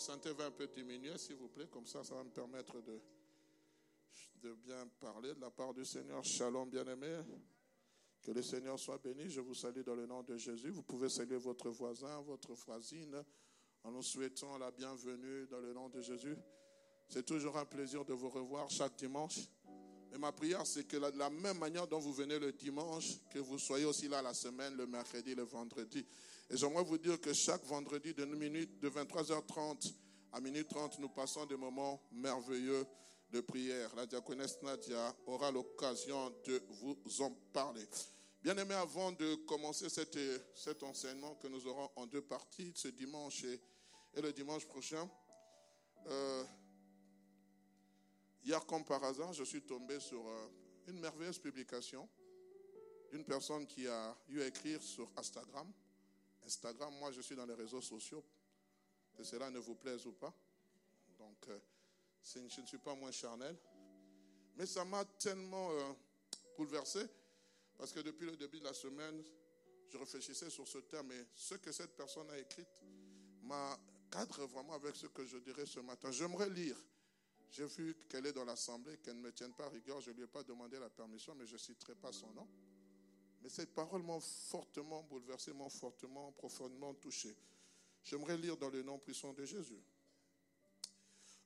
Santé va un peu diminuer, s'il vous plaît, comme ça, ça va me permettre de, de bien parler de la part du Seigneur. Shalom, bien-aimé. Que le Seigneur soit béni. Je vous salue dans le nom de Jésus. Vous pouvez saluer votre voisin, votre voisine, en nous souhaitant la bienvenue dans le nom de Jésus. C'est toujours un plaisir de vous revoir chaque dimanche. Et ma prière, c'est que de la même manière dont vous venez le dimanche, que vous soyez aussi là la semaine, le mercredi, le vendredi. Et j'aimerais vous dire que chaque vendredi de, minutes, de 23h30 à minuit 30, nous passons des moments merveilleux de prière. La diaconesse Nadia aura l'occasion de vous en parler. Bien aimé, avant de commencer cet, cet enseignement que nous aurons en deux parties, ce dimanche et, le dimanche prochain, euh, hier comme par hasard, je suis tombé sur euh, une merveilleuse publication d'une personne qui a eu à écrire sur Instagram Instagram, moi je suis dans les réseaux sociaux, que cela ne vous plaise ou pas? Donc, euh, je ne suis pas moins charnel. Mais ça m'a tellement euh, bouleversé, parce que depuis le début de la semaine, je réfléchissais sur ce thème et ce que cette personne a écrit m'a cadre vraiment avec ce que je dirais ce matin. J'aimerais lire. J'ai vu qu'elle est dans l'assemblée, qu'elle ne me tienne pas rigueur. Je ne lui ai pas demandé la permission, mais je ne citerai pas son nom. Mais cette parole m'a fortement bouleversé, m'a fortement, profondément touché. J'aimerais lire dans le nom puissant de Jésus.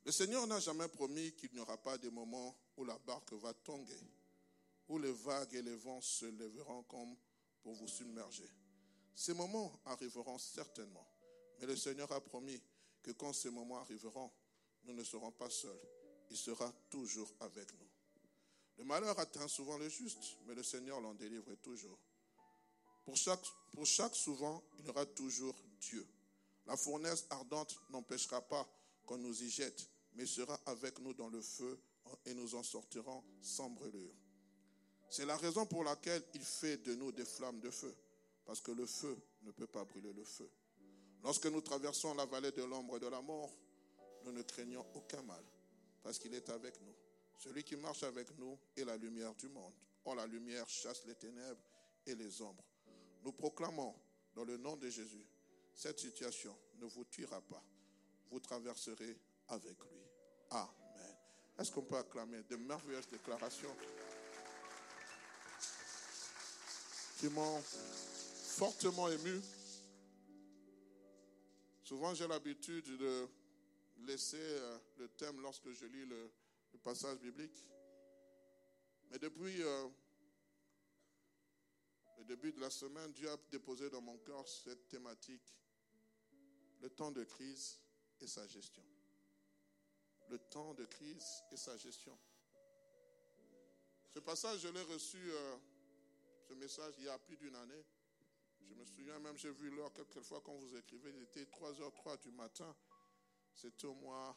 Le Seigneur n'a jamais promis qu'il n'y aura pas de moments où la barque va tanguer, où les vagues et les vents se lèveront comme pour vous submerger. Ces moments arriveront certainement, mais le Seigneur a promis que quand ces moments arriveront, nous ne serons pas seuls. Il sera toujours avec nous. Le malheur atteint souvent le juste, mais le Seigneur l'en délivre toujours. Pour chaque, pour souvent, il y aura toujours Dieu. La fournaise ardente n'empêchera pas qu'on nous y jette, mais sera avec nous dans le feu et nous en sortirons sans brûlure. C'est la raison pour laquelle il fait de nous des flammes de feu, parce que le feu ne peut pas brûler le feu. Lorsque nous traversons la vallée de l'ombre de la mort, nous ne craignons aucun mal, parce qu'il est avec nous. Celui qui marche avec nous est la lumière du monde. Or, la lumière chasse les ténèbres et les ombres. Nous proclamons dans le nom de Jésus, cette situation ne vous tuera pas. Vous traverserez avec lui. Amen. Est-ce qu'on peut acclamer de merveilleuses déclarations qui m'ont fortement ému? Souvent, j'ai l'habitude de laisser euh, le thème lorsque je lis le, passage biblique. Mais depuis euh, le début de la semaine, Dieu a déposé dans mon cœur cette thématique, le temps de crise et sa gestion. Le temps de crise et sa gestion. Ce passage, je l'ai reçu, euh, ce message, il y a plus d'une année. Je me souviens même, j'ai vu l'heure quelquefois quand vous écrivez, il était 3h03 du matin. C'était au mois,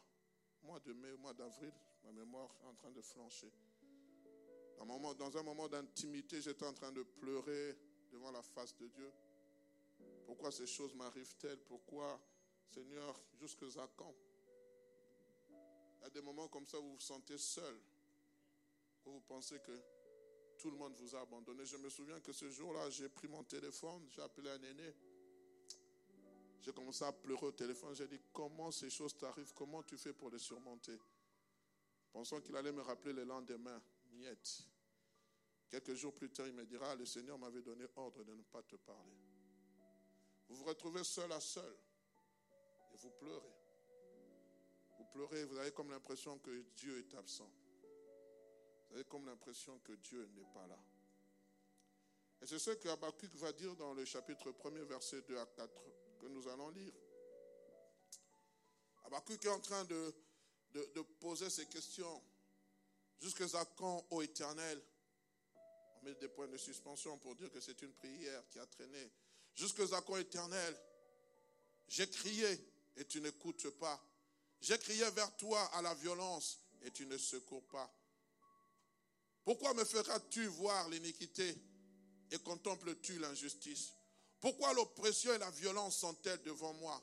mois de mai, au mois d'avril ma mémoire est en train de flancher. Dans un moment d'intimité, j'étais en train de pleurer devant la face de Dieu. Pourquoi ces choses m'arrivent-elles? Pourquoi, Seigneur, jusqu'à quand? Il y a des moments comme ça où vous vous sentez seul, où vous pensez que tout le monde vous a abandonné. Je me souviens que ce jour-là, j'ai pris mon téléphone, j'ai appelé un aîné. J'ai commencé à pleurer au téléphone. J'ai dit, comment ces choses t'arrivent? Comment tu fais pour les surmonter? Pensant qu'il allait me rappeler le lendemain, miette. Quelques jours plus tard, il me dira, le Seigneur m'avait donné ordre de ne pas te parler. Vous vous retrouvez seul à seul et vous pleurez. Vous pleurez, vous avez comme l'impression que Dieu est absent. Vous avez comme l'impression que Dieu n'est pas là. Et c'est ce que Habakkuk va dire dans le chapitre 1er, verset 2 à 4, que nous allons lire. Habakkuk est en train de de, poser ces questions. Jusqu'à quand, ô éternel, on met des points de suspension pour dire que c'est une prière qui a traîné. Jusqu'à quand, éternel, j'ai crié et tu n'écoutes pas. J'ai crié vers toi à la violence et tu ne secours pas. Pourquoi me feras-tu voir l'iniquité et contemples-tu l'injustice? Pourquoi l'oppression et la violence sont-elles devant moi?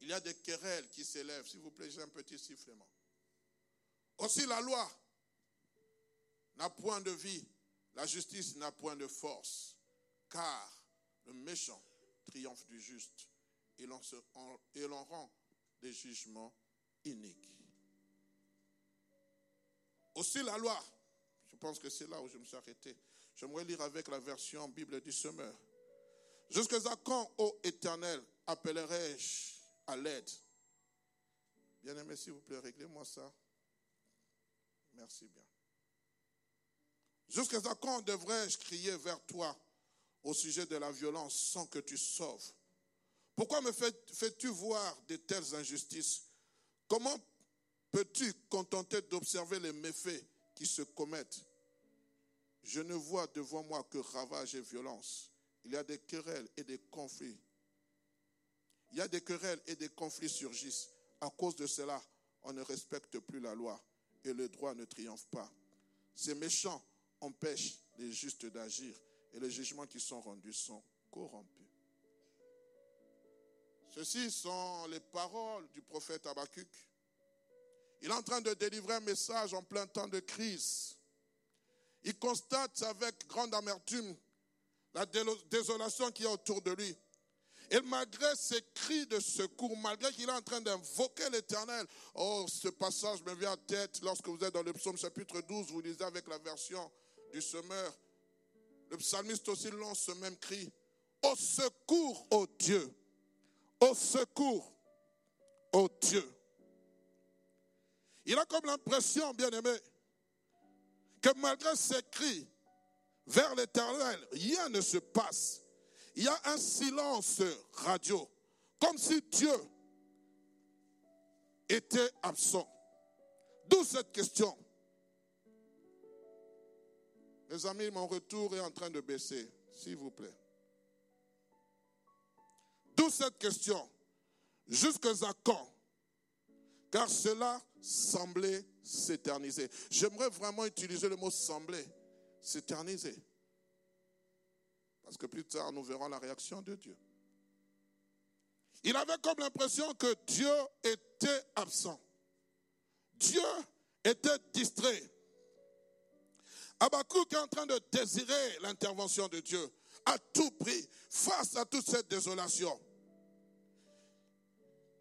Il y a des querelles qui s'élèvent. S'il vous plaît, j'ai un petit sifflement. Aussi la loi n'a point de vie, la justice n'a point de force, car le méchant triomphe du juste et l'on rend des jugements iniques. Aussi la loi, je pense que c'est là où je me suis arrêté. J'aimerais lire avec la version Bible du semeur. Jusqu'à quand, ô éternel, appellerai-je à l'aide? Bien-aimé, s'il vous plaît, réglez-moi ça. Merci bien. Jusqu'à quand devrais-je crier vers toi au sujet de la violence sans que tu sauves? Pourquoi me fais-tu voir de telles injustices? Comment peux-tu contenter d'observer les méfaits qui se commettent? Je ne vois devant moi que ravage et violence. Il y a des querelles et des conflits. Il y a des querelles et des conflits surgissent. À cause de cela, on ne respecte plus la loi et le droit ne triomphe pas. Ces méchants empêchent les justes d'agir et les jugements qui sont rendus sont corrompus. Ceci sont les paroles du prophète Habakkuk. Il est en train de délivrer un message en plein temps de crise. Il constate avec grande amertume la désolation qui est autour de lui. Et malgré ses cris de secours, malgré qu'il est en train d'invoquer l'Éternel, oh, ce passage me vient en tête lorsque vous êtes dans le psaume chapitre 12, vous lisez avec la version du semeur. Le psalmiste aussi lance ce même cri. Au secours, ô Dieu. Au secours, ô Dieu. Il a comme l'impression, bien aimé, que malgré ses cris vers l'éternel, rien ne se passe. Il y a un silence radio, comme si Dieu était absent. D'où cette question. Mes amis, mon retour est en train de baisser, s'il vous plaît. D'où cette question. Jusqu'à quand? Car cela semblait s'éterniser. J'aimerais vraiment utiliser le mot sembler, s'éterniser. Parce que plus tard, nous verrons la réaction de Dieu. Il avait comme l'impression que Dieu était absent. Dieu était distrait. Abakouk est en train de désirer l'intervention de Dieu à tout prix face à toute cette désolation.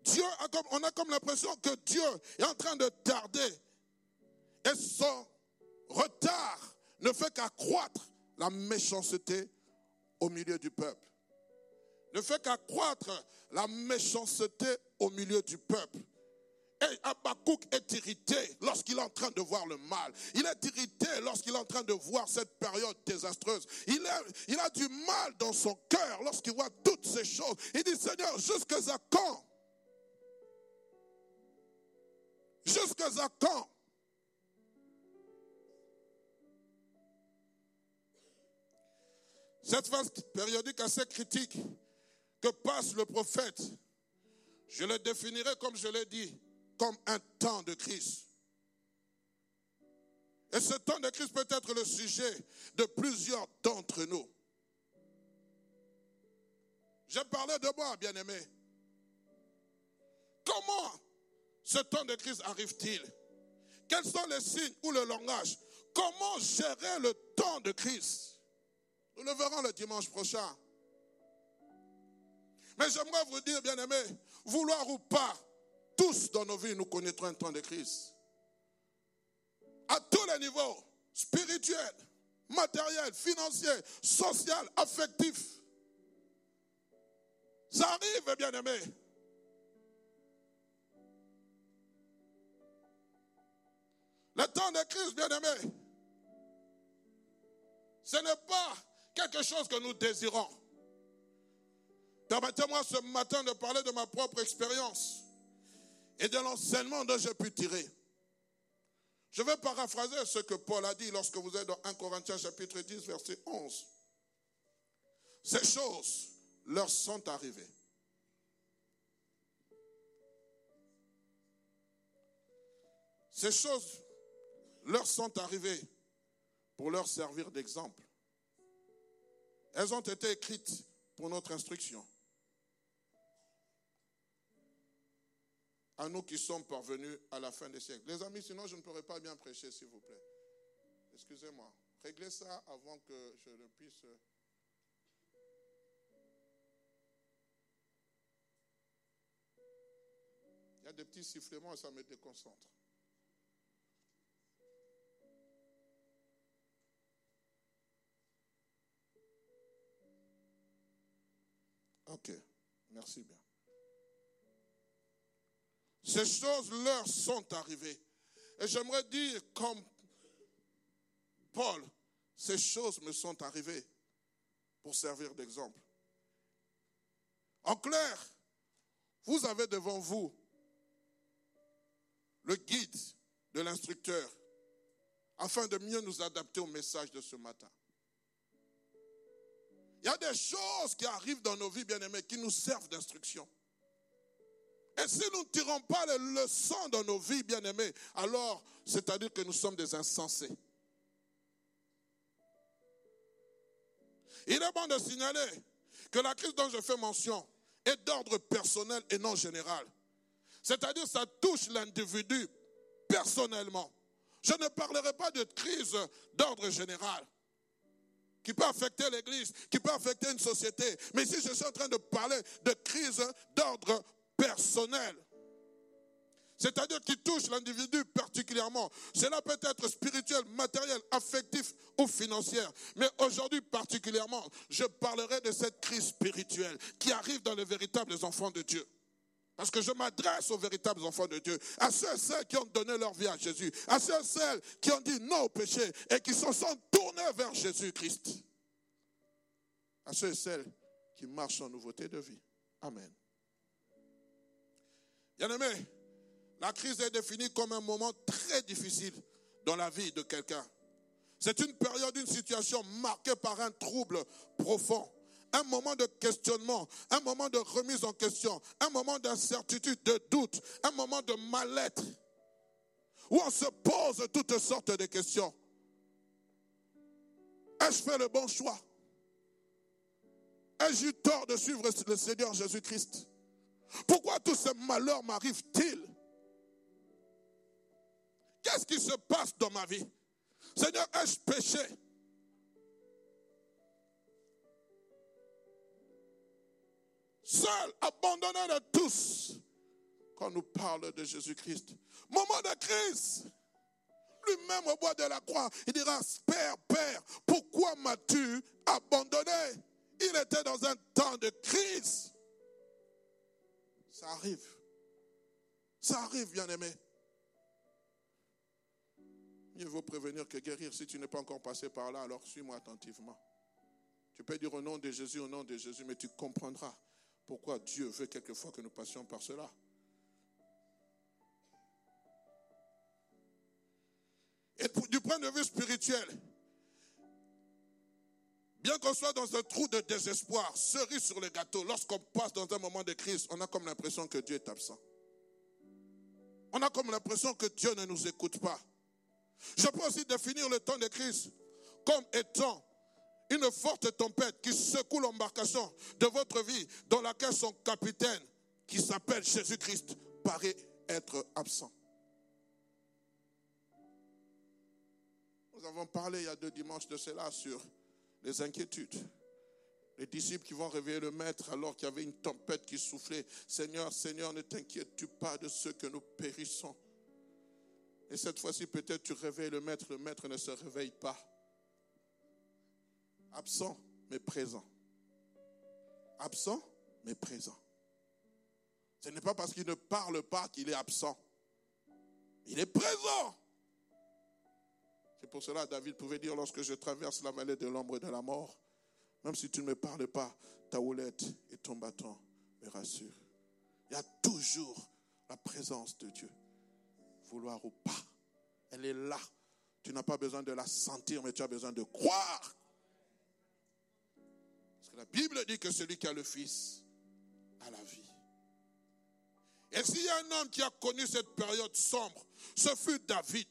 Dieu a comme, on a comme l'impression que Dieu est en train de tarder et son retard ne fait qu'accroître la méchanceté au milieu du peuple. Ne fait qu'accroître la méchanceté au milieu du peuple. Et Abakouk est irrité lorsqu'il est en train de voir le mal. Il est irrité lorsqu'il est en train de voir cette période désastreuse. Il, il a du mal dans son cœur lorsqu'il voit toutes ces choses. Il dit, Seigneur, jusqu'à quand? Jusqu'à quand? Cette phase périodique assez critique que passe le prophète, je le définirai comme je l'ai dit, comme un temps de crise. Et ce temps de crise peut être le sujet de plusieurs d'entre nous. J'ai parlé de moi, bien-aimé. Comment ce temps de crise arrive-t-il? Quels sont les signes ou le langage? Comment gérer le temps de crise? Nous le verrons le dimanche prochain. Mais j'aimerais vous dire, bien-aimé, vouloir ou pas, tous dans nos vies, nous connaîtrons un temps de crise. À tous les niveaux, spirituel, matériel, financier, social, affectif. Ça arrive, bien-aimé. Le temps de crise, bien-aimé, ce n'est pas quelque chose que nous désirons. Permettez-moi ce matin de parler de ma propre expérience et de l'enseignement dont j'ai pu tirer. Je vais paraphraser ce que Paul a dit lorsque vous êtes dans 1 Corinthiens chapitre 10, verset 11. Ces choses leur sont arrivées. Ces choses leur sont arrivées pour leur servir d'exemple. Elles ont été écrites pour notre instruction. À nous qui sommes parvenus à la fin des siècles. Les amis, sinon je ne pourrais pas bien prêcher, s'il vous plaît. Excusez-moi. Réglez ça avant que je ne puisse... Il y a des petits sifflements et ça me déconcentre. Ok, merci bien. Ces choses leur sont arrivées. Et j'aimerais dire comme Paul, ces choses me sont arrivées pour servir d'exemple. En clair, vous avez devant vous le guide de l'instructeur afin de mieux nous adapter au message de ce matin. Il y a des choses qui arrivent dans nos vies, bien-aimés, qui nous servent d'instruction. Et si nous ne tirons pas les leçons dans nos vies, bien-aimés, alors c'est-à-dire que nous sommes des insensés. Il est bon de signaler que la crise dont je fais mention est d'ordre personnel et non général. C'est-à-dire ça touche l'individu personnellement. Je ne parlerai pas de crise d'ordre général qui peut affecter l'Église, qui peut affecter une société. Mais si je suis en train de parler de crise d'ordre personnel, c'est-à-dire qui touche l'individu particulièrement. Cela peut être spirituel, matériel, affectif ou financier. Mais aujourd'hui particulièrement, je parlerai de cette crise spirituelle qui arrive dans les véritables enfants de Dieu. Parce que je m'adresse aux véritables enfants de Dieu, à ceux et celles qui ont donné leur vie à Jésus, à ceux et celles qui ont dit non au péché et qui se sont tournés vers Jésus-Christ, à ceux et celles qui marchent en nouveauté de vie. Amen. Bien-aimé, la crise est définie comme un moment très difficile dans la vie de quelqu'un. C'est une période, une situation marquée par un trouble profond un moment de questionnement, un moment de remise en question, un moment d'incertitude, de doute, un moment de mal-être, où on se pose toutes sortes de questions. Ai-je fait le bon choix? Ai-je eu tort de suivre le Seigneur Jésus-Christ? Pourquoi tous ces malheurs m'arrivent-ils? Qu'est-ce qui se passe dans ma vie? Seigneur, ai-je péché? Seul, abandonné de tous, quand nous parle de Jésus-Christ. Moment de crise. Lui-même au bois de la croix, il dira, Père, Père, pourquoi m'as-tu abandonné? Il était dans un temps de crise. Ça arrive. Ça arrive, bien-aimé. Mieux vaut prévenir que guérir. Si tu n'es pas encore passé par là, alors suis-moi attentivement. Tu peux dire au nom de Jésus, au nom de Jésus, mais tu comprendras pourquoi Dieu veut quelquefois que nous passions par cela? Et du point de vue spirituel, bien qu'on soit dans un trou de désespoir, cerise sur le gâteau, lorsqu'on passe dans un moment de crise, on a comme l'impression que Dieu est absent. On a comme l'impression que Dieu ne nous écoute pas. Je peux aussi définir le temps de crise comme étant une forte tempête qui secoue l'embarcation de votre vie dans laquelle son capitaine, qui s'appelle Jésus-Christ, paraît être absent. Nous avons parlé il y a deux dimanches de cela sur les inquiétudes. Les disciples qui vont réveiller le maître alors qu'il y avait une tempête qui soufflait. Seigneur, Seigneur, ne t'inquiètes-tu pas de ceux que nous périssons? Et cette fois-ci, peut-être tu réveilles le maître, le maître ne se réveille pas absent mais présent. Absent mais présent. Ce n'est pas parce qu'il ne parle pas qu'il est absent. Il est présent. C'est pour cela que David pouvait dire lorsque je traverse la vallée de l'ombre et de la mort, même si tu ne me parles pas, ta houlette et ton bâton me rassurent. Il y a toujours la présence de Dieu. Vouloir ou pas, elle est là. Tu n'as pas besoin de la sentir, mais tu as besoin de croire. La Bible dit que celui qui a le Fils a la vie. Et s'il y a un homme qui a connu cette période sombre, ce fut David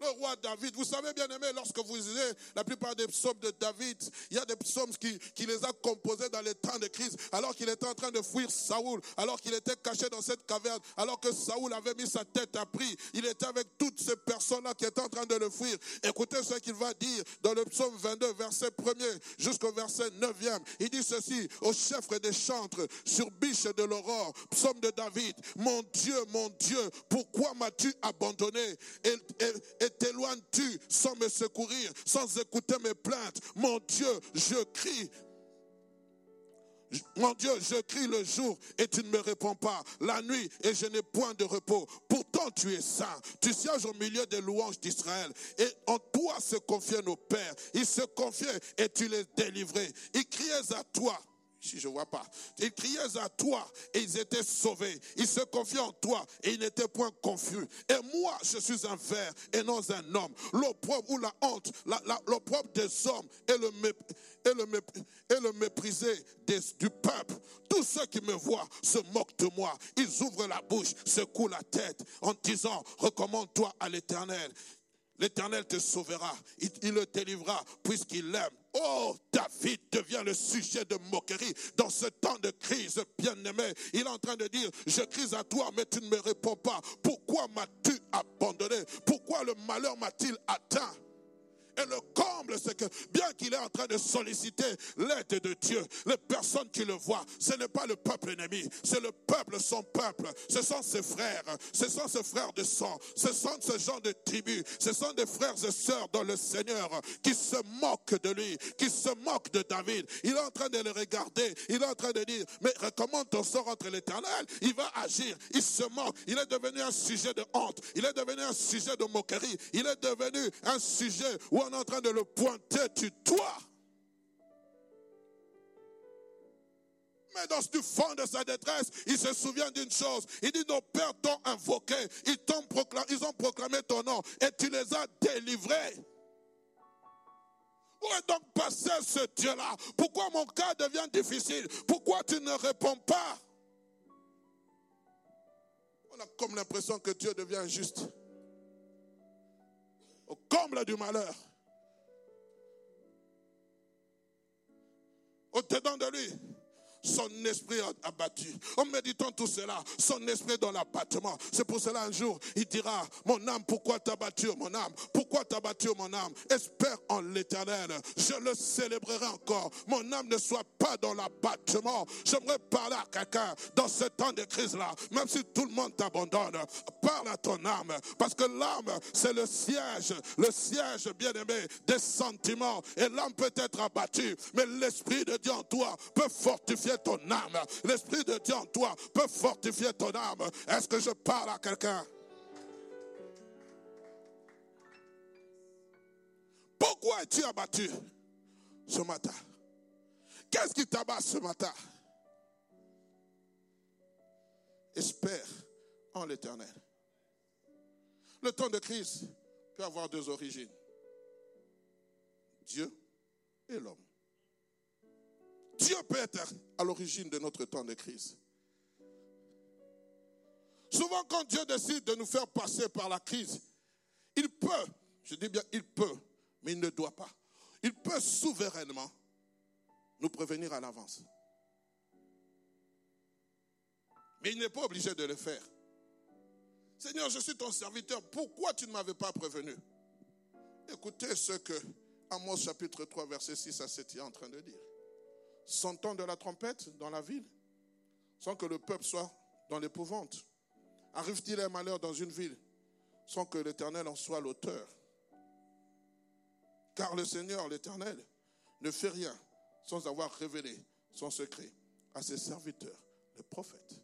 le roi David. Vous savez, bien aimé, lorsque vous lisez la plupart des psaumes de David, il y a des psaumes qui, qui les a composés dans les temps de crise, alors qu'il était en train de fuir Saoul, alors qu'il était caché dans cette caverne, alors que Saoul avait mis sa tête à prix. Il était avec toutes ces personnes-là qui étaient en train de le fuir. Écoutez ce qu'il va dire dans le psaume 22, verset 1er jusqu'au verset 9e. Il dit ceci, au chef des chantres, sur biche de l'aurore, psaume de David, mon Dieu, mon Dieu, pourquoi m'as-tu abandonné? T'éloignes-tu sans me secourir, sans écouter mes plaintes? Mon Dieu, je crie mon Dieu, je crie le jour et tu ne me réponds pas. La nuit et je n'ai point de repos. Pourtant tu es saint. Tu sièges au milieu des louanges d'Israël. Et en toi se confiaient nos pères. Ils se confiaient et tu les délivrais. Ils criaient à toi si je vois pas. Ils criaient à toi et ils étaient sauvés. Ils se confiaient en toi et ils n'étaient point confus. Et moi, je suis un ver et non un homme. L'opprobre ou la honte, l'opprobre des hommes et le, le méprisé du peuple. Tous ceux qui me voient se moquent de moi. Ils ouvrent la bouche, secouent la tête en disant, recommande-toi à l'éternel. L'Éternel te sauvera, il, le délivrera puisqu'il l'aime. Oh, David devient le sujet de moquerie dans ce temps de crise, bien-aimé. Il est en train de dire, je crie à toi, mais tu ne me réponds pas. Pourquoi m'as-tu abandonné? Pourquoi le malheur m'a-t-il atteint? Et le comble, c'est que bien qu'il est en train de solliciter l'aide de Dieu, les personnes qui le voient, ce n'est pas le peuple ennemi, c'est le peuple, son peuple. Ce sont ses frères, ce sont ses frères de sang, ce sont ce genre de tribus, ce sont des frères et sœurs dans le Seigneur qui se moquent de lui, qui se moquent de David. Il est en train de le regarder, il est en train de dire, mais recommande ton sort entre l'éternel, il va agir, il se moque, il est devenu un sujet de honte, il est devenu un sujet de moquerie, il est devenu un sujet où en train de le pointer tu toi. Mais dans le fond de sa détresse, il se souvient d'une chose. Il dit, nos pères t'ont invoqué, ils, proclamé, ils ont proclamé ton nom et tu les as délivrés. Où est donc passé ce Dieu-là? Pourquoi mon cas devient difficile? Pourquoi tu ne réponds pas? On a comme l'impression que Dieu devient injuste. Au comble du malheur. Au-dedans de lui son esprit abattu. En méditant tout cela, son esprit dans l'abattement. C'est pour cela un jour, il dira, mon âme, pourquoi t'as battu mon âme? Pourquoi t'as battu mon âme? Espère en l'éternel. Je le célébrerai encore. Mon âme ne soit pas dans l'abattement. J'aimerais parler à quelqu'un dans ce temps de crise-là, même si tout le monde t'abandonne. Parle à ton âme. Parce que l'âme, c'est le siège, le siège bien-aimé des sentiments. Et l'âme peut être abattue, mais l'esprit de Dieu en toi peut fortifier ton âme. L'Esprit de Dieu en toi peut fortifier ton âme. Est-ce que je parle à quelqu'un? Pourquoi es-tu abattu ce matin? Qu'est-ce qui t'abat ce matin? Espère en l'éternel. Le temps de crise peut avoir deux origines. Dieu et l'homme. Dieu peut être à l'origine de notre temps de crise. Souvent, quand Dieu décide de nous faire passer par la crise, il peut, je dis bien il peut, mais il ne doit pas. Il peut souverainement nous prévenir à l'avance. Mais il n'est pas obligé de le faire. Seigneur, je suis ton serviteur, pourquoi tu ne m'avais pas prévenu? Écoutez ce que Amos chapitre 3, verset 6 à 7 est en train de dire s'entend de la trompette dans la ville, sans que le peuple soit dans l'épouvante Arrive-t-il un malheur dans une ville, sans que l'Éternel en soit l'auteur? Car le Seigneur, l'Éternel, ne fait rien sans avoir révélé son secret à ses serviteurs, les prophètes.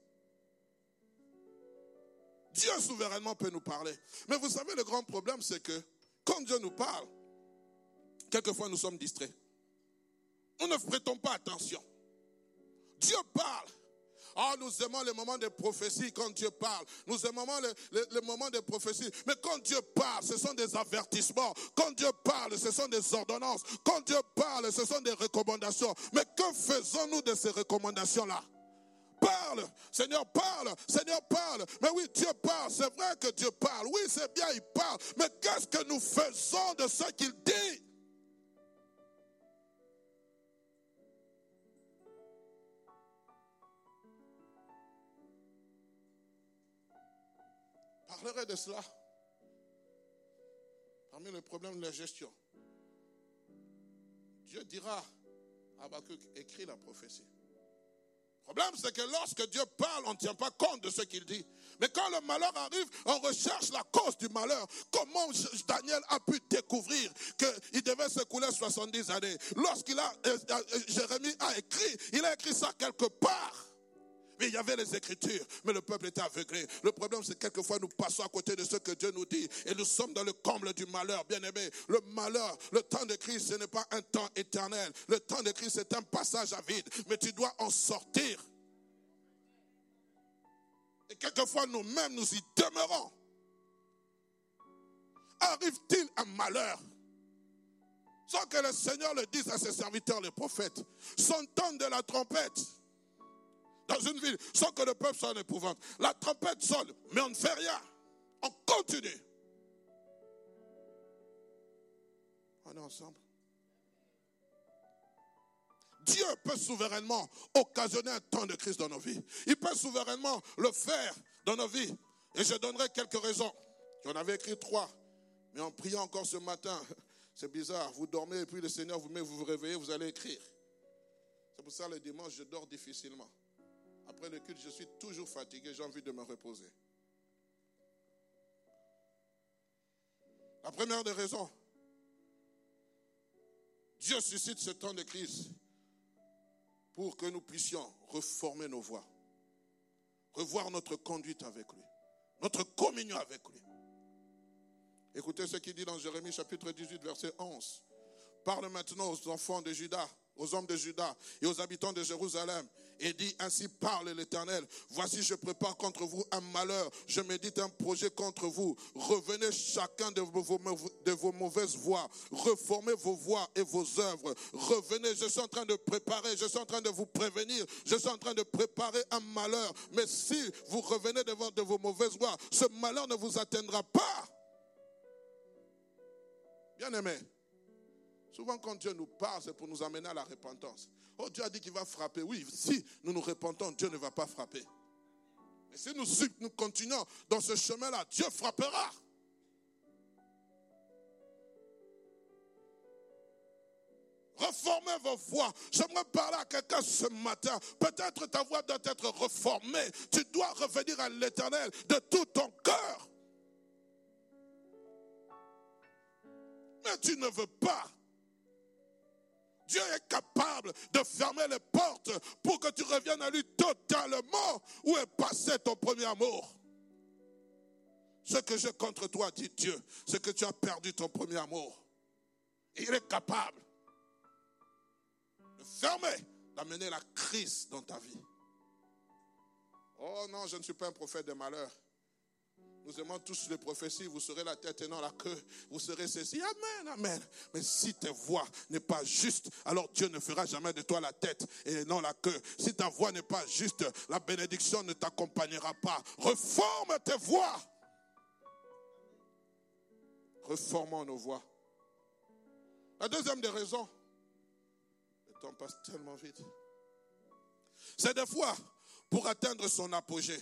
Dieu souverainement peut nous parler. Mais vous savez, le grand problème, c'est que quand Dieu nous parle, quelquefois nous sommes distraits. Nous ne prêtons pas attention. Dieu parle. Ah, nous aimons les moments de prophétie quand Dieu parle. Nous aimons les, les, moments de prophétie. Mais quand Dieu parle, ce sont des avertissements. Quand Dieu parle, ce sont des ordonnances. Quand Dieu parle, ce sont des recommandations. Mais que faisons-nous de ces recommandations-là? Parle, Seigneur parle, Seigneur parle. Mais oui, Dieu parle, c'est vrai que Dieu parle. Oui, c'est bien, il parle. Mais qu'est-ce que nous faisons de ce qu'il dit? Parlerai de cela. Parmi les problèmes de la gestion. Dieu dira à Habakkuk, écris la prophétie. Le problème, c'est que lorsque Dieu parle, on ne tient pas compte de ce qu'il dit. Mais quand le malheur arrive, on recherche la cause du malheur. Comment Daniel a pu découvrir qu'il devait s'écouler 70 années Lorsqu'il a, euh, euh, Jérémie a écrit, il a écrit ça quelque part il y avait les Écritures, mais le peuple était aveuglé. Le problème, c'est que quelquefois nous passons à côté de ce que Dieu nous dit et nous sommes dans le comble du malheur. Bien aimé, le malheur, le temps de Christ, ce n'est pas un temps éternel. Le temps de Christ, c'est un passage à vide, mais tu dois en sortir. Et quelquefois, nous-mêmes, nous y demeurons. Arrive-t-il un malheur? Sans que le Seigneur le dise à ses serviteurs, les prophètes, son temps de la trompette dans une ville sans que le peuple soit en épouvante. La trompette sonne, mais on ne fait rien. On continue. On est ensemble. Dieu peut souverainement occasionner un temps de crise dans nos vies. Il peut souverainement le faire dans nos vies. Et je donnerai quelques raisons. J'en avais écrit trois. Mais en priant encore ce matin, c'est bizarre. Vous dormez et puis le Seigneur vous met, vous vous réveillez, vous allez écrire. C'est pour ça le dimanche, je dors difficilement. Après le culte, je suis toujours fatigué, j'ai envie de me reposer. La première des raisons, Dieu suscite ce temps de crise pour que nous puissions reformer nos voies, revoir notre conduite avec lui, notre communion avec lui. Écoutez ce qu'il dit dans Jérémie chapitre 18, verset 11. Parle maintenant aux enfants de Judas aux hommes de Juda et aux habitants de Jérusalem et dit ainsi parle l'Éternel. Voici je prépare contre vous un malheur. Je médite un projet contre vous. Revenez chacun de vos, de vos mauvaises voies. Reformez vos voies et vos œuvres. Revenez. Je suis en train de préparer. Je suis en train de vous prévenir. Je suis en train de préparer un malheur. Mais si vous revenez devant de vos mauvaises voies, ce malheur ne vous atteindra pas. Bien aimé. Souvent, quand Dieu nous parle, c'est pour nous amener à la repentance. Oh, Dieu a dit qu'il va frapper. Oui, si nous nous repentons, Dieu ne va pas frapper. Mais si nous, continuons dans ce chemin-là, Dieu frappera. Reformez vos voix. J'aimerais parler à quelqu'un ce matin. Peut-être ta voix doit être reformée. Tu dois revenir à l'éternel de tout ton cœur. Mais tu ne veux pas. Dieu est capable de fermer les portes pour que tu reviennes à lui totalement. Où est passé ton premier amour? Ce que j'ai contre toi, dit Dieu, c'est que tu as perdu ton premier amour. il est capable de fermer, d'amener la crise dans ta vie. Oh non, je ne suis pas un prophète de malheur. Nous aimons tous les prophéties, vous serez la tête et non la queue, vous serez ceci, amen, amen. Mais si ta voix n'est pas juste, alors Dieu ne fera jamais de toi la tête et non la queue. Si ta voix n'est pas juste, la bénédiction ne t'accompagnera pas. Reforme tes voix. Reformons nos voix. La deuxième des raisons, le temps passe tellement vite, c'est des fois pour atteindre son apogée.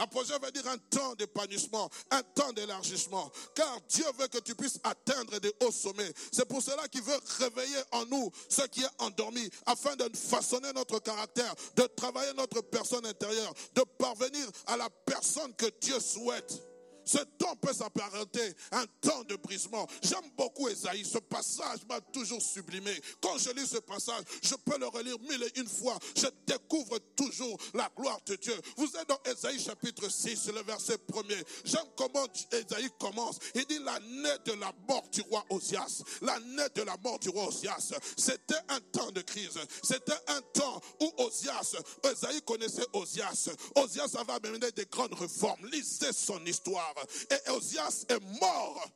L'apogée veut dire un temps d'épanouissement, un temps d'élargissement. Car Dieu veut que tu puisses atteindre des hauts sommets. C'est pour cela qu'il veut réveiller en nous ce qui est endormi, afin de façonner notre caractère, de travailler notre personne intérieure, de parvenir à la personne que Dieu souhaite. Ce temps peut s'apparenter à un temps de brisement. J'aime beaucoup Esaïe. Ce passage m'a toujours sublimé. Quand je lis ce passage, je peux le relire mille et une fois. Je découvre toujours la gloire de Dieu. Vous êtes dans Esaïe chapitre 6, le verset premier. J'aime comment Esaïe commence. Il dit l'année de la mort du roi Osias. L'année de la mort du roi Osias. C'était un temps de crise. C'était un temps où Osias, Esaïe connaissait Osias. Osias avait amené des grandes réformes. Lisez son histoire. Et Osias est mort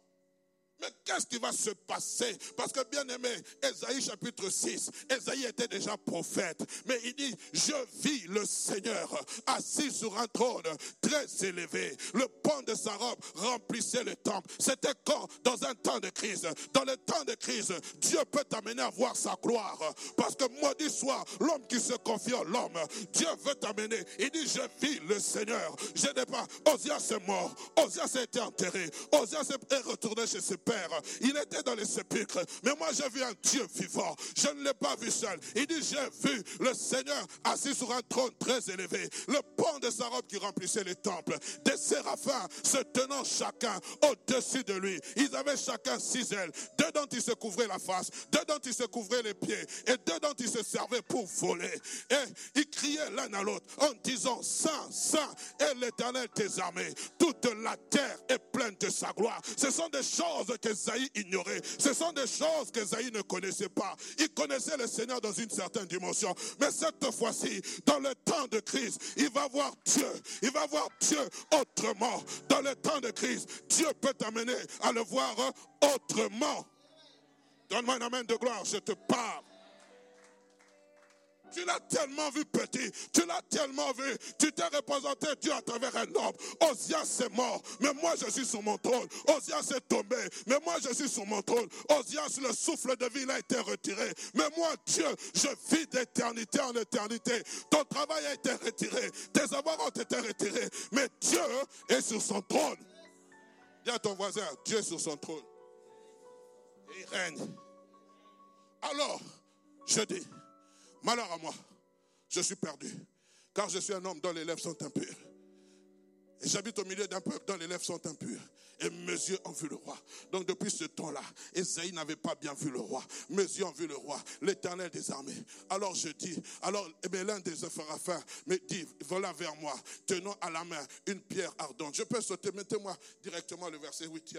mais qu'est-ce qui va se passer? Parce que bien aimé, Esaïe chapitre 6, Esaïe était déjà prophète. Mais il dit, je vis le Seigneur assis sur un trône très élevé. Le pont de sa robe remplissait le temple. C'était quand? Dans un temps de crise. Dans le temps de crise, Dieu peut t'amener à voir sa gloire. Parce que maudit soit l'homme qui se confie en l'homme. Dieu veut t'amener. Il dit, je vis le Seigneur. Je n'ai pas. Osias est mort. Osias a été enterré. Osias est retourné chez ses pères. Il était dans les sépulcres. Mais moi, j'ai vu un Dieu vivant. Je ne l'ai pas vu seul. Il dit, j'ai vu le Seigneur assis sur un trône très élevé. Le pont de sa robe qui remplissait les temples. Des séraphins se tenant chacun au-dessus de lui. Ils avaient chacun six ailes. Deux dont ils se couvraient la face. Deux dont ils se couvraient les pieds. Et deux dont ils se servaient pour voler. Et ils criaient l'un à l'autre en disant, Saint, Saint est l'éternel tes armées. Toute la terre est pleine de sa gloire. Ce sont des choses qu'Esaïe ignorait. Ce sont des choses qu'Esaïe ne connaissait pas. Il connaissait le Seigneur dans une certaine dimension. Mais cette fois-ci, dans le temps de crise, il va voir Dieu. Il va voir Dieu autrement. Dans le temps de crise, Dieu peut t'amener à le voir autrement. Donne-moi un amène de gloire, je te parle. Tu l'as tellement vu petit, tu l'as tellement vu, tu t'es représenté Dieu à travers un homme. Osias est mort, mais moi je suis sur mon trône. Osias est tombé, mais moi je suis sur mon trône. Osias, le souffle de vie a été retiré. Mais moi, Dieu, je vis d'éternité en éternité. Ton travail a été retiré, tes avoirs ont été retirés, mais Dieu est sur son trône. Dis à ton voisin, Dieu est sur son trône. Il règne. Alors, je dis, Malheur à moi, je suis perdu, car je suis un homme dont les lèvres sont impures. Et j'habite au milieu d'un peuple dont les lèvres sont impures. Et mes yeux ont vu le roi. Donc depuis ce temps-là, Esaïe n'avait pas bien vu le roi. Mes yeux ont vu le roi, l'éternel des armées. Alors je dis, alors eh l'un des séraphins me dit, voilà vers moi, tenons à la main une pierre ardente. Je peux sauter, mettez-moi directement le verset 8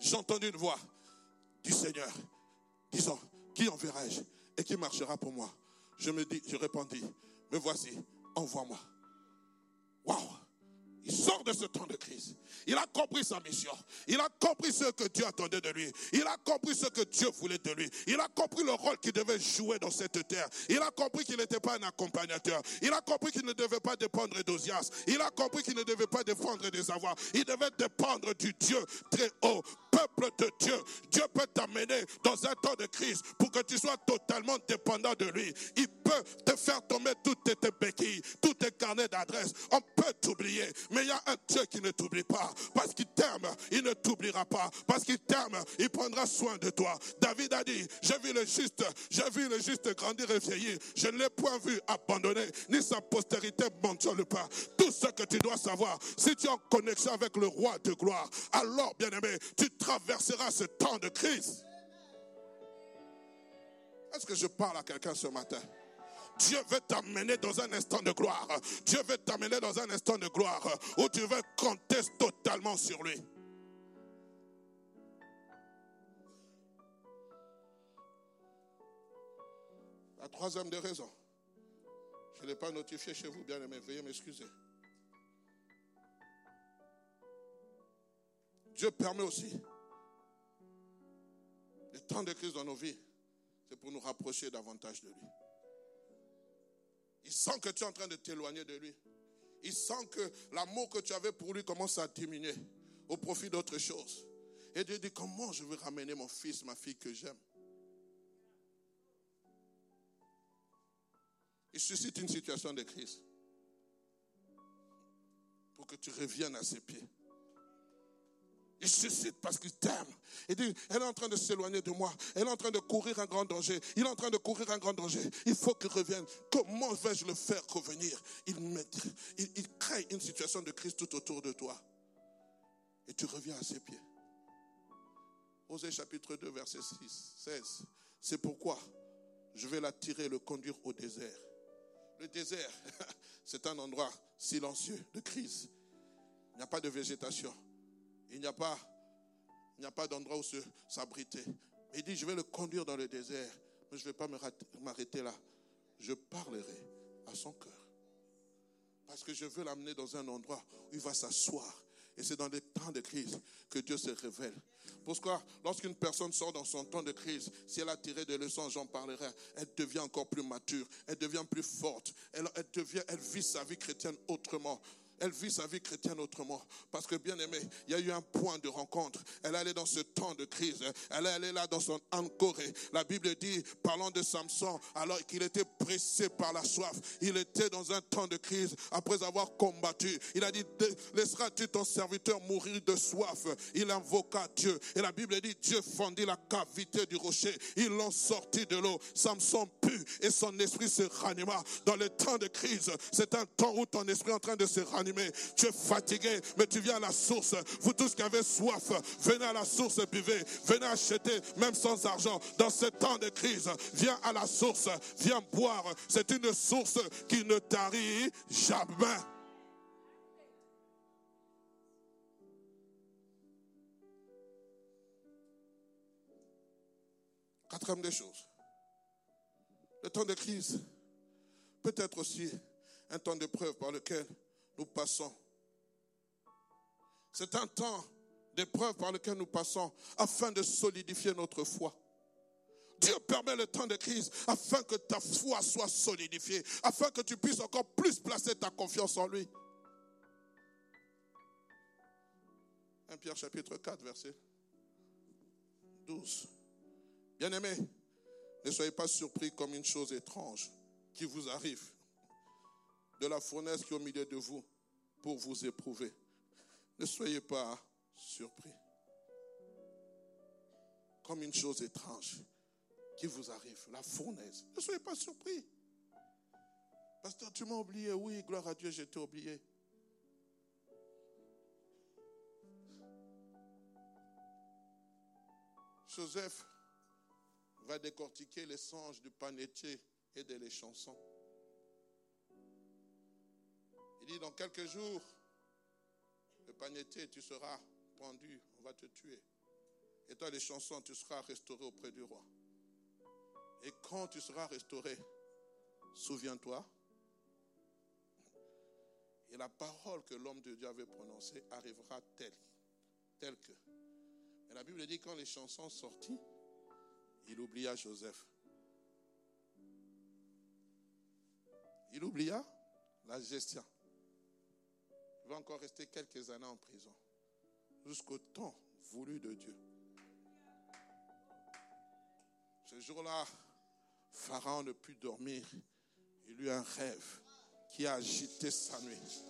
J'ai entendu une voix du Seigneur disant, qui enverrai-je? Et qui marchera pour moi. Je me dis, je répondis, me voici, envoie-moi. Waouh! Il sort de ce temps de crise. Il a compris sa mission. Il a compris ce que Dieu attendait de lui. Il a compris ce que Dieu voulait de lui. Il a compris le rôle qu'il devait jouer dans cette terre. Il a compris qu'il n'était pas un accompagnateur. Il a compris qu'il ne devait pas dépendre d'Osias. Il a compris qu'il ne devait pas défendre des avoirs. Il devait dépendre du Dieu très haut. Peuple de Dieu, Dieu peut t'amener dans un temps de crise pour que tu sois totalement dépendant de lui. Il peut te faire tomber toutes tes béquilles, tous tes carnets d'adresse. On peut t'oublier. Mais il y a un Dieu qui ne t'oublie pas. Parce qu'il t'aime, il ne t'oubliera pas. Parce qu'il t'aime, il prendra soin de toi. David a dit, j'ai vu le juste, j'ai vu le juste grandir et vieillir. Je ne l'ai point vu abandonner, ni sa postérité mentionne pas. Tout ce que tu dois savoir, si tu es en connexion avec le roi de gloire, alors, bien aimé, tu traverseras ce temps de crise. Est-ce que je parle à quelqu'un ce matin? Dieu veut t'amener dans un instant de gloire. Dieu veut t'amener dans un instant de gloire où tu veux compter totalement sur lui. La troisième des raisons. Je ne l'ai pas notifié chez vous, bien aimé. Veuillez m'excuser. Dieu permet aussi les temps de crise dans nos vies. C'est pour nous rapprocher davantage de lui. Il sent que tu es en train de t'éloigner de lui. Il sent que l'amour que tu avais pour lui commence à diminuer au profit d'autre chose. Et Dieu dit, comment je veux ramener mon fils, ma fille que j'aime? Il suscite une situation de crise pour que tu reviennes à ses pieds. Il suscite parce qu'il t'aime. Il dit, elle est en train de s'éloigner de moi. Elle est en train de courir un grand danger. Il est en train de courir un grand danger. Il faut qu'il revienne. Comment vais-je le faire revenir? Il, il, il crée une situation de crise tout autour de toi. Et tu reviens à ses pieds. Osée chapitre 2, verset 6, 16. C'est pourquoi je vais l'attirer, le conduire au désert. Le désert, c'est un endroit silencieux de crise. Il n'y a pas de végétation. Il n'y a pas, il n'y a pas d'endroit où s'abriter. Il dit, je vais le conduire dans le désert, mais je ne vais pas m'arrêter là. Je parlerai à son cœur. Parce que je veux l'amener dans un endroit où il va s'asseoir. Et c'est dans les temps de crise que Dieu se révèle. Pourquoi? Lorsqu'une personne sort dans son temps de crise, si elle a tiré des leçons, j'en parlerai, elle devient encore plus mature, elle devient plus forte, elle, elle, devient, elle vit sa vie chrétienne autrement elle vit sa vie chrétienne autrement. Parce que, bien aimé, il y a eu un point de rencontre. Elle allait dans ce temps de crise. Elle allait là dans son encoré. La Bible dit, parlant de Samson, alors qu'il était pressé par la soif, il était dans un temps de crise après avoir combattu. Il a dit, laisseras-tu ton serviteur mourir de soif? Il invoqua Dieu. Et la Bible dit, Dieu fendit la cavité du rocher. Ils l'ont sorti de l'eau. Samson put et son esprit se ranima. Dans le temps de crise, c'est un temps où ton esprit est en train de se ranimer tu es fatigué, mais tu viens à la source. Vous tous qui avez soif, venez à la source, buvez. Venez acheter, même sans argent. Dans ce temps de crise, viens à la source, viens boire. C'est une source qui ne tarit jamais. Quatrième des choses. Le temps de crise peut être aussi un temps d'épreuve par lequel nous passons. C'est un temps d'épreuve par lequel nous passons afin de solidifier notre foi. Dieu permet le temps de crise afin que ta foi soit solidifiée, afin que tu puisses encore plus placer ta confiance en lui. 1 Pierre chapitre 4, verset 12. Bien-aimés, ne soyez pas surpris comme une chose étrange qui vous arrive de la fournaise qui est au milieu de vous pour vous éprouver. Ne soyez pas surpris. Comme une chose étrange qui vous arrive, la fournaise. Ne soyez pas surpris. Pasteur, tu m'as oublié. Oui, gloire à Dieu, été oublié. Joseph va décortiquer les songes du panetier et de les chansons. Il dit, dans quelques jours, le panetier, tu seras pendu, on va te tuer. Et toi, les chansons, tu seras restauré auprès du roi. Et quand tu seras restauré, souviens-toi, et la parole que l'homme de Dieu avait prononcée arrivera telle, telle que. Mais la Bible dit quand les chansons sorties, il oublia Joseph. Il oublia la gestion. Va encore rester quelques années en prison, jusqu'au temps voulu de Dieu. Ce jour-là, Pharaon ne put dormir. Il eut un rêve qui a agité sa nuit.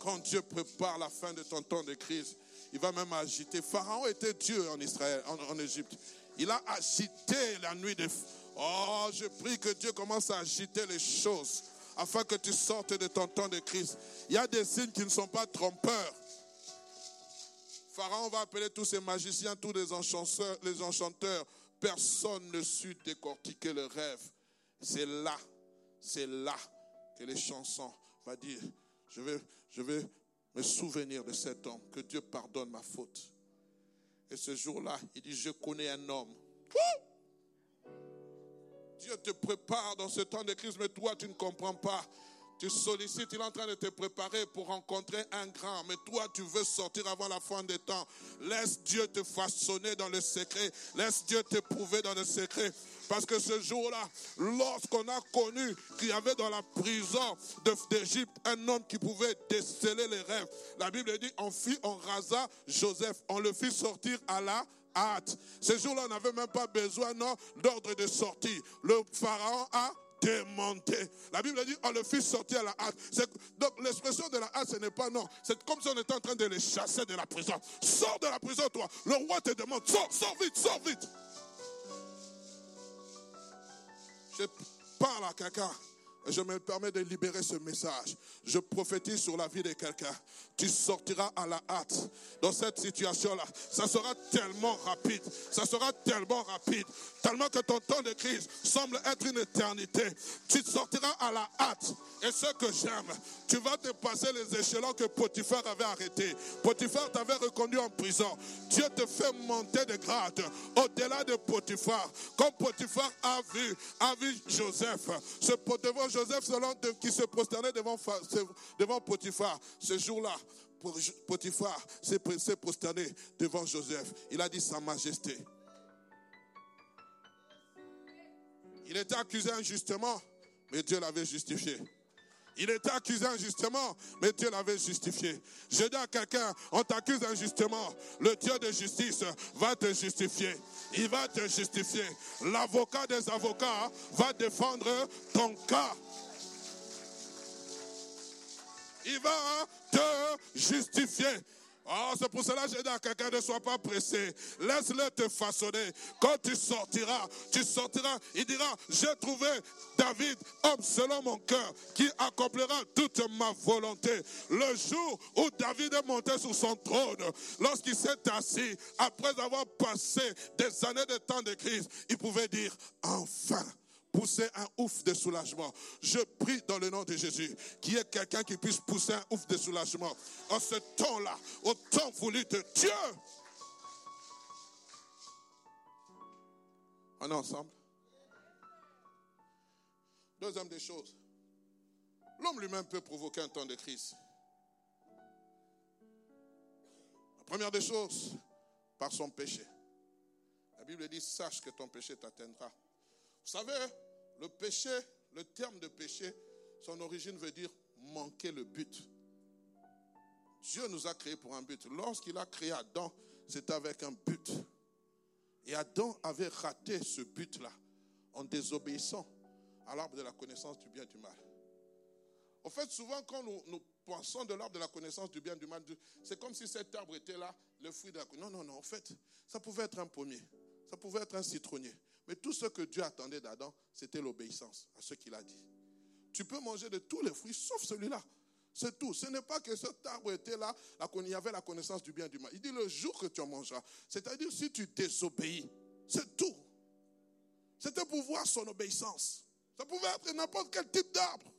Quand Dieu prépare la fin de ton temps de crise, il va même agiter. Pharaon était Dieu en Israël, en, en Égypte. Il a agité la nuit de... Oh, je prie que Dieu commence à agiter les choses afin que tu sortes de ton temps de crise. Il y a des signes qui ne sont pas trompeurs. Pharaon va appeler tous ses magiciens, tous les enchanteurs. Personne ne sut décortiquer le rêve. C'est là, c'est là que les chansons vont dire, je vais, je vais me souvenir de cet homme, que Dieu pardonne ma faute. Et ce jour-là, il dit, je connais un homme. Dieu te prépare dans ce temps de crise, mais toi, tu ne comprends pas. Tu sollicites, il est en train de te préparer pour rencontrer un grand, mais toi, tu veux sortir avant la fin des temps. Laisse Dieu te façonner dans le secret. Laisse Dieu te prouver dans le secret. Parce que ce jour-là, lorsqu'on a connu qu'il y avait dans la prison d'Égypte un homme qui pouvait déceler les rêves, la Bible dit, on fit, on rasa Joseph, on le fit sortir à la hâte. Ce jour-là, on n'avait même pas besoin d'ordre de sortie. Le pharaon a démonter. La Bible dit, oh, le fils sortit à la hâte. Donc l'expression de la hâte, ce n'est pas non. C'est comme si on était en train de les chasser de la prison. Sors de la prison, toi. Le roi te demande, sors, sors vite, sors vite. Je parle à quelqu'un je me permets de libérer ce message. Je prophétise sur la vie de quelqu'un. Tu sortiras à la hâte dans cette situation-là. Ça sera tellement rapide. Ça sera tellement rapide. Tellement que ton temps de crise semble être une éternité. Tu sortiras à la hâte. Et ce que j'aime, tu vas dépasser les échelons que Potiphar avait arrêtés. Potiphar t'avait reconduit en prison. Dieu te fait monter de grade au-delà de Potiphar. Comme Potiphar a vu, a vu Joseph. Ce Potiphar Joseph selon qui se prosternait devant, devant Potiphar, ce jour-là, Potiphar s'est prosterné devant Joseph. Il a dit Sa Majesté. Il était accusé injustement, mais Dieu l'avait justifié. Il était accusé injustement, mais Dieu l'avait justifié. Je dis à quelqu'un, on t'accuse injustement, le Dieu de justice va te justifier. Il va te justifier. L'avocat des avocats va défendre ton cas. Il va te justifier. Oh, c'est pour cela que j'ai dit à quelqu'un ne sois pas pressé. Laisse-le te façonner. Quand tu sortiras, tu sortiras. Il dira, j'ai trouvé David, homme selon mon cœur, qui accomplira toute ma volonté. Le jour où David est monté sur son trône, lorsqu'il s'est assis, après avoir passé des années de temps de crise, il pouvait dire, enfin pousser un ouf de soulagement. Je prie dans le nom de Jésus qu'il y ait quelqu'un qui puisse pousser un ouf de soulagement en ce temps-là, au temps voulu de Dieu. On est ensemble. Deuxième des choses, l'homme lui-même peut provoquer un temps de crise. La première des choses, par son péché. La Bible dit, sache que ton péché t'atteindra. Vous savez, le péché, le terme de péché, son origine veut dire manquer le but. Dieu nous a créés pour un but. Lorsqu'il a créé Adam, c'était avec un but. Et Adam avait raté ce but-là en désobéissant à l'arbre de la connaissance du bien et du mal. En fait, souvent, quand nous, nous pensons de l'arbre de la connaissance du bien et du mal, c'est comme si cet arbre était là, le fruit de la connaissance. Non, non, non. En fait, ça pouvait être un pommier. Ça pouvait être un citronnier. Mais tout ce que Dieu attendait d'Adam, c'était l'obéissance à ce qu'il a dit. Tu peux manger de tous les fruits sauf celui-là. C'est tout. Ce n'est pas que cet arbre était là, il y avait la connaissance du bien du mal. Il dit le jour que tu en mangeras. C'est-à-dire si tu désobéis, c'est tout. C'était pour voir son obéissance. Ça pouvait être n'importe quel type d'arbre,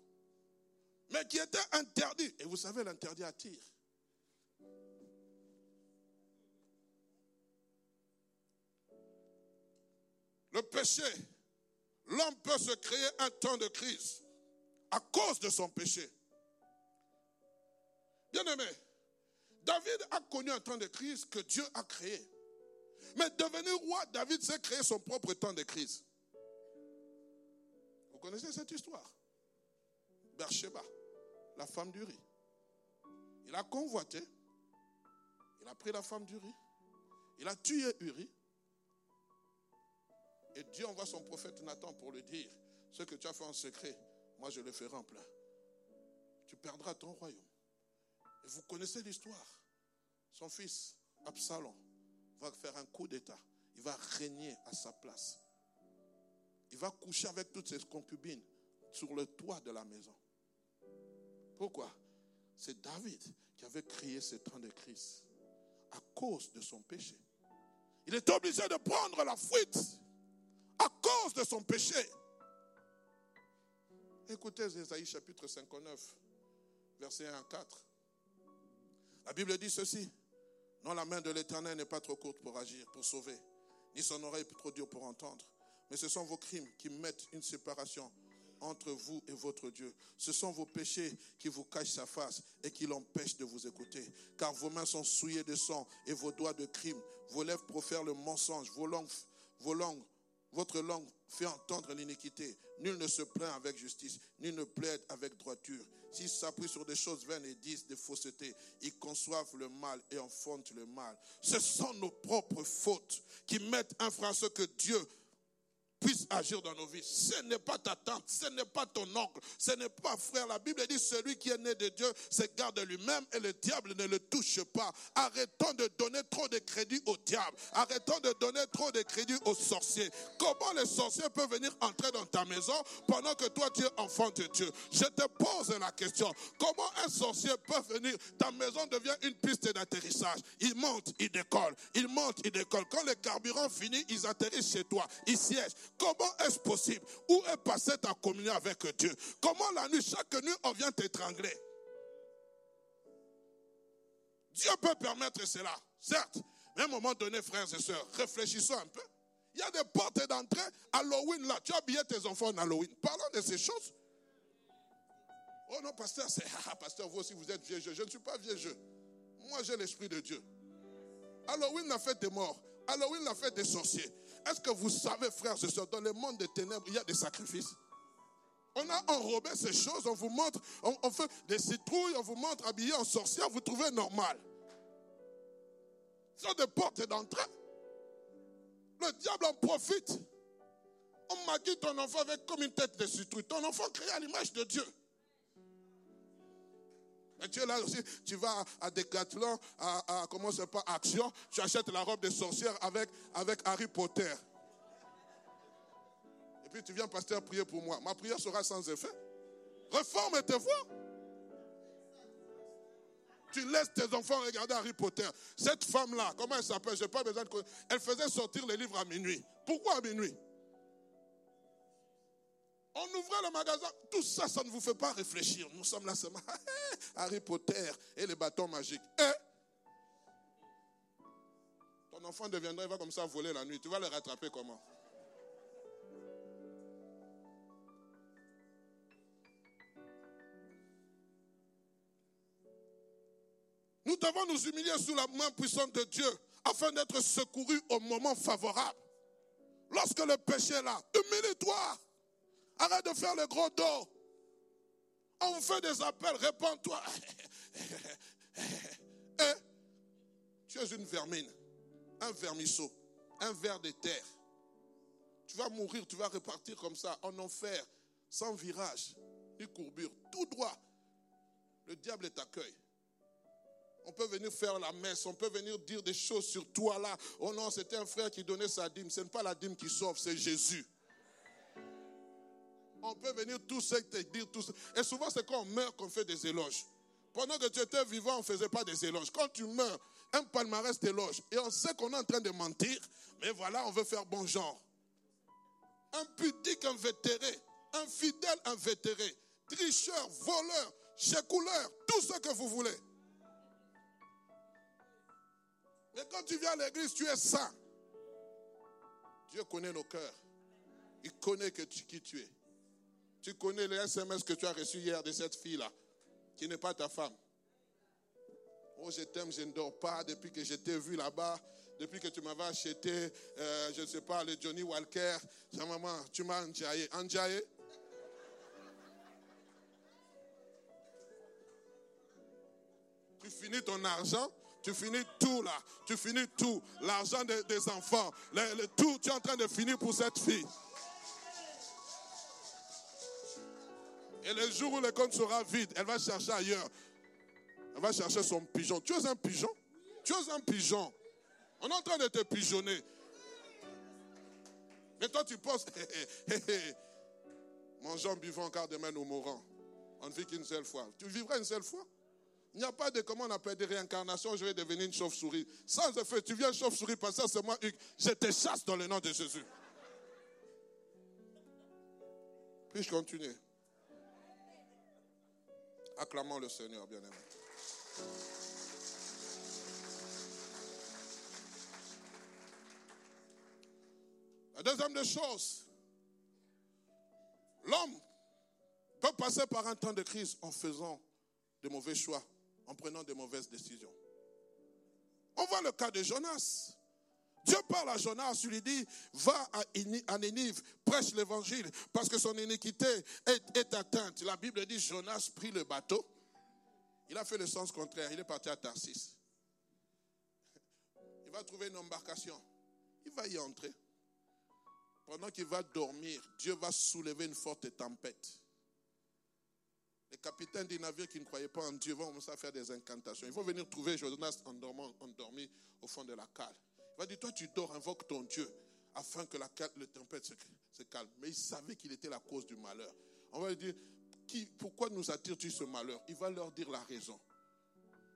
mais qui était interdit. Et vous savez, l'interdit attire. Le péché, l'homme peut se créer un temps de crise à cause de son péché. Bien aimé, David a connu un temps de crise que Dieu a créé. Mais devenu roi, David s'est créé son propre temps de crise. Vous connaissez cette histoire? Bersheba, la femme du riz. Il a convoité, il a pris la femme du riz, il a tué Uri, et Dieu envoie son prophète Nathan pour lui dire, ce que tu as fait en secret, moi je le ferai en plein. Tu perdras ton royaume. Et vous connaissez l'histoire. Son fils, Absalom, va faire un coup d'État. Il va régner à sa place. Il va coucher avec toutes ses concubines sur le toit de la maison. Pourquoi? C'est David qui avait créé ce temps de crise à cause de son péché. Il est obligé de prendre la fuite à cause de son péché. Écoutez Esaïe chapitre 59, verset 1 à 4. La Bible dit ceci. Non, la main de l'Éternel n'est pas trop courte pour agir, pour sauver, ni son oreille trop dure pour entendre. Mais ce sont vos crimes qui mettent une séparation entre vous et votre Dieu. Ce sont vos péchés qui vous cachent sa face et qui l'empêchent de vous écouter. Car vos mains sont souillées de sang et vos doigts de crime. Vos lèvres profèrent le mensonge. Vos vos langues votre langue fait entendre l'iniquité. Nul ne se plaint avec justice, nul ne plaide avec droiture. S'ils s'appuient sur des choses vaines et disent des faussetés, ils conçoivent le mal et enfantent le mal. Ce sont nos propres fautes qui mettent un frein ce que Dieu puisse agir dans nos vies. Ce n'est pas ta tante, ce n'est pas ton oncle, ce n'est pas frère. La Bible dit celui qui est né de Dieu se garde lui-même et le diable ne le touche pas. Arrêtons de donner trop de crédit au diable. Arrêtons de donner trop de crédit aux sorciers. Comment les sorciers peuvent venir entrer dans ta maison pendant que toi tu es enfant de Dieu? Je te pose la question. Comment un sorcier peut venir? Ta maison devient une piste d'atterrissage. Il monte, il décolle. Il monte, il décolle. Quand le carburant finit, ils atterrissent chez toi. Ils siègent. Comment est-ce possible? Où est passée ta communion avec Dieu? Comment la nuit, chaque nuit, on vient t'étrangler? Dieu peut permettre cela, certes. Mais à un moment donné, frères et sœurs, réfléchissons un peu. Il y a des portes d'entrée. Halloween, là, tu as habillé tes enfants en Halloween. Parlons de ces choses. Oh non, pasteur, c'est ah, pasteur, vous aussi vous êtes vieux jeu. Je ne suis pas vieux jeu. Moi, j'ai l'esprit de Dieu. Halloween, la fête des morts. Halloween, la fête des sorciers. Est-ce que vous savez, frères et sœurs, dans le monde des ténèbres, il y a des sacrifices? On a enrobé ces choses, on vous montre, on, fait des citrouilles, on vous montre habillé en sorcière, vous trouvez normal. Ce sont des portes d'entrée. Le diable en profite. On maquille ton enfant avec comme une tête de citrouille. Ton enfant créé à l'image de Dieu. Tu es là aussi, tu vas à Decathlon, à, à comment c'est pas Action, tu achètes la robe de sorcière avec, avec Harry Potter. Et puis tu viens, pasteur, prier pour moi. Ma prière sera sans effet. Reforme tes voix. Tu laisses tes enfants regarder Harry Potter. Cette femme-là, comment elle s'appelle Je n'ai pas besoin de connaître. Elle faisait sortir les livres à minuit. Pourquoi à minuit? On ouvrait le magasin. Tout ça, ça ne vous fait pas réfléchir. Nous sommes là seulement. Harry Potter et les bâtons magiques. Et ton enfant deviendra, il va comme ça voler la nuit. Tu vas le rattraper comment? Nous devons nous humilier sous la main puissante de Dieu afin d'être secourus au moment favorable. Lorsque le péché est là, humilie-toi. Arrête de faire le gros dos. On fait des appels, réponds-toi. Eh, tu es une vermine, un vermisseau, un ver de terre. Tu vas mourir, tu vas repartir comme ça, en enfer, sans virage, ni courbure, tout droit. Le diable t'accueille. On peut venir faire la messe, on peut venir dire des choses sur toi là. Oh non, c'était un frère qui donnait sa dîme. Ce n'est pas la dîme qui sauve, c'est Jésus. On peut venir tout seul te dire tout ça. Et souvent, c'est quand on meurt qu'on fait des éloges. Pendant que tu étais vivant, on ne faisait pas des éloges. Quand tu meurs, un palmarès t'éloge. Et on sait qu'on est en train de mentir, mais voilà, on veut faire bon genre. Un pudique invétéré, un fidèle invétéré, tricheur, voleur, couleur, tout ce que vous voulez. Mais quand tu viens à l'église, tu es saint. Dieu connaît nos cœurs. Il connaît qui tu es. Tu connais les SMS que tu as reçus hier de cette fille-là, qui n'est pas ta femme. Oh, je t'aime, je ne dors pas depuis que je t'ai vu là-bas, depuis que tu m'avais acheté, euh, je ne sais pas, le Johnny Walker. Maman, tu m'as enjaillé. Enjaillé? Tu finis ton argent, tu finis tout là, tu finis tout. L'argent des, enfants, le, tout, tu es en train de finir pour cette fille. Et le jour où le compte sera vide, elle va chercher ailleurs. Elle va chercher son pigeon. Tu es un pigeon? Tu es un pigeon. On est en train de te pigeonner. Mais toi, tu penses, mangeons, buvons, car demain nous mourrons. On ne vit qu'une seule fois. Tu vivras une seule fois? Il n'y a pas de, comment on appelle, de réincarnation, je vais devenir une chauve-souris. Sans effet, tu viens chauve-souris, ça c'est moi, Hugues. Je te chasse dans le nom de Jésus. Puis-je continuer? Acclamons le Seigneur, bien-aimé. La deuxième des choses, l'homme peut passer par un temps de crise en faisant de mauvais choix, en prenant de mauvaises décisions. On voit le cas de Jonas. Dieu parle à Jonas, il lui dit, va à Nénive, prêche l'évangile, parce que son iniquité est, atteinte. La Bible dit, Jonas prit le bateau, il a fait le sens contraire, il est parti à Tarsis. Il va trouver une embarcation, il va y entrer. pendant qu'il va dormir, Dieu va soulever une forte tempête. Les capitaines des navires qui ne croyaient pas en Dieu vont commencer à faire des incantations. Ils vont venir trouver Jonas endormi au fond de la cale. Il va dire, toi tu dors, invoque ton Dieu afin que la, tempête se, calme. Mais il savait qu'il était la cause du malheur. On va lui dire, qui, pourquoi nous attires-tu ce malheur? Il va leur dire la raison.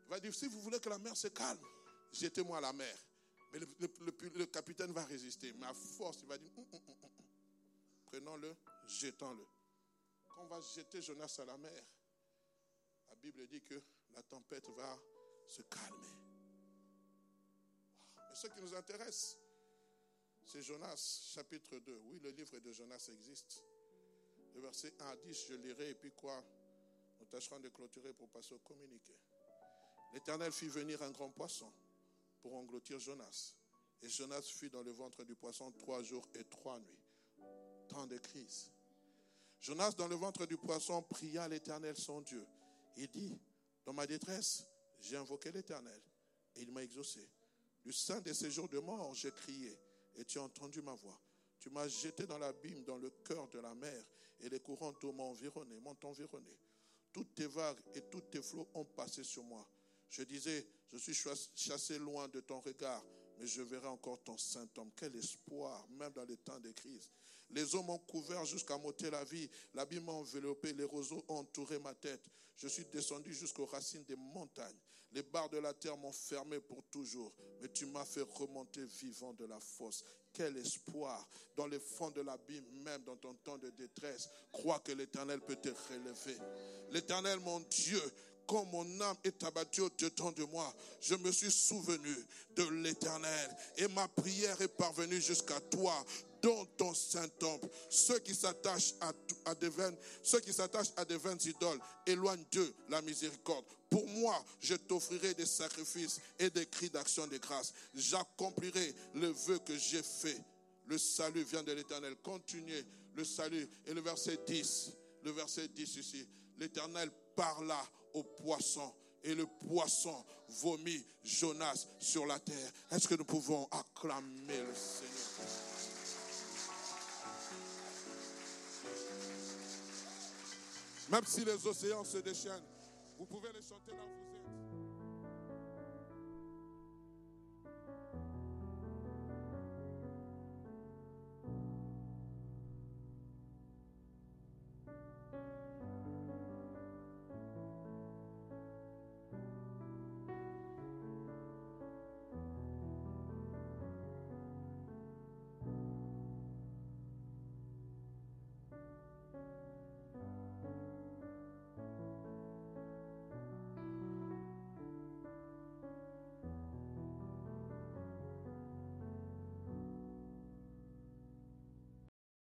Il va dire, si vous voulez que la mer se calme, jetez-moi à la mer. Mais le, capitaine va résister. Mais à force, il va dire, hum, hum, hum, prenons-le, jetons-le. Quand on va jeter Jonas à la mer, la Bible dit que la tempête va se calmer. Ce qui nous intéresse, c'est Jonas, chapitre 2. Oui, le livre de Jonas existe. Le verset 1 à 10, je lirai et puis quoi Nous tâcherons de clôturer pour passer au communiqué. L'Éternel fit venir un grand poisson pour engloutir Jonas. Et Jonas fut dans le ventre du poisson trois jours et trois nuits. Temps de crise. Jonas, dans le ventre du poisson, pria l'Éternel son Dieu. Il dit, dans ma détresse, j'ai invoqué l'Éternel et il m'a exaucé. Du sein de ces jours de mort, j'ai crié et tu as entendu ma voix. Tu m'as jeté dans l'abîme, dans le cœur de la mer, et les courants d'eau m'ont environné, m'ont environné. Toutes tes vagues et tous tes flots ont passé sur moi. Je disais, je suis chassé loin de ton regard, mais je verrai encore ton saint homme. Quel espoir, même dans les temps de crise. Les eaux m'ont couvert jusqu'à m'ôter la vie. L'abîme m'a enveloppé, les roseaux ont entouré ma tête. Je suis descendu jusqu'aux racines des montagnes. Les barres de la terre m'ont fermé pour toujours, mais tu m'as fait remonter vivant de la fosse. Quel espoir dans les fonds de l'abîme, même dans ton temps de détresse. Crois que l'Éternel peut te relever. L'Éternel, mon Dieu, quand mon âme est abattue au-dedans de moi, je me suis souvenu de l'Éternel et ma prière est parvenue jusqu'à toi dans ton saint temple. Ceux qui s'attachent à, des vaines, ceux qui s'attachent à des vaines idoles, éloigne d'eux la miséricorde. Pour moi, je t'offrirai des sacrifices et des cris d'action de grâce. J'accomplirai le vœu que j'ai fait. Le salut vient de l'Éternel. Continuez le salut. Et le verset 10, le verset 10 ici. L'Éternel parla poisson et le poisson vomit Jonas sur la terre. Est-ce que nous pouvons acclamer le Seigneur? Même si les océans se déchaînent, vous pouvez les chanter vous êtes.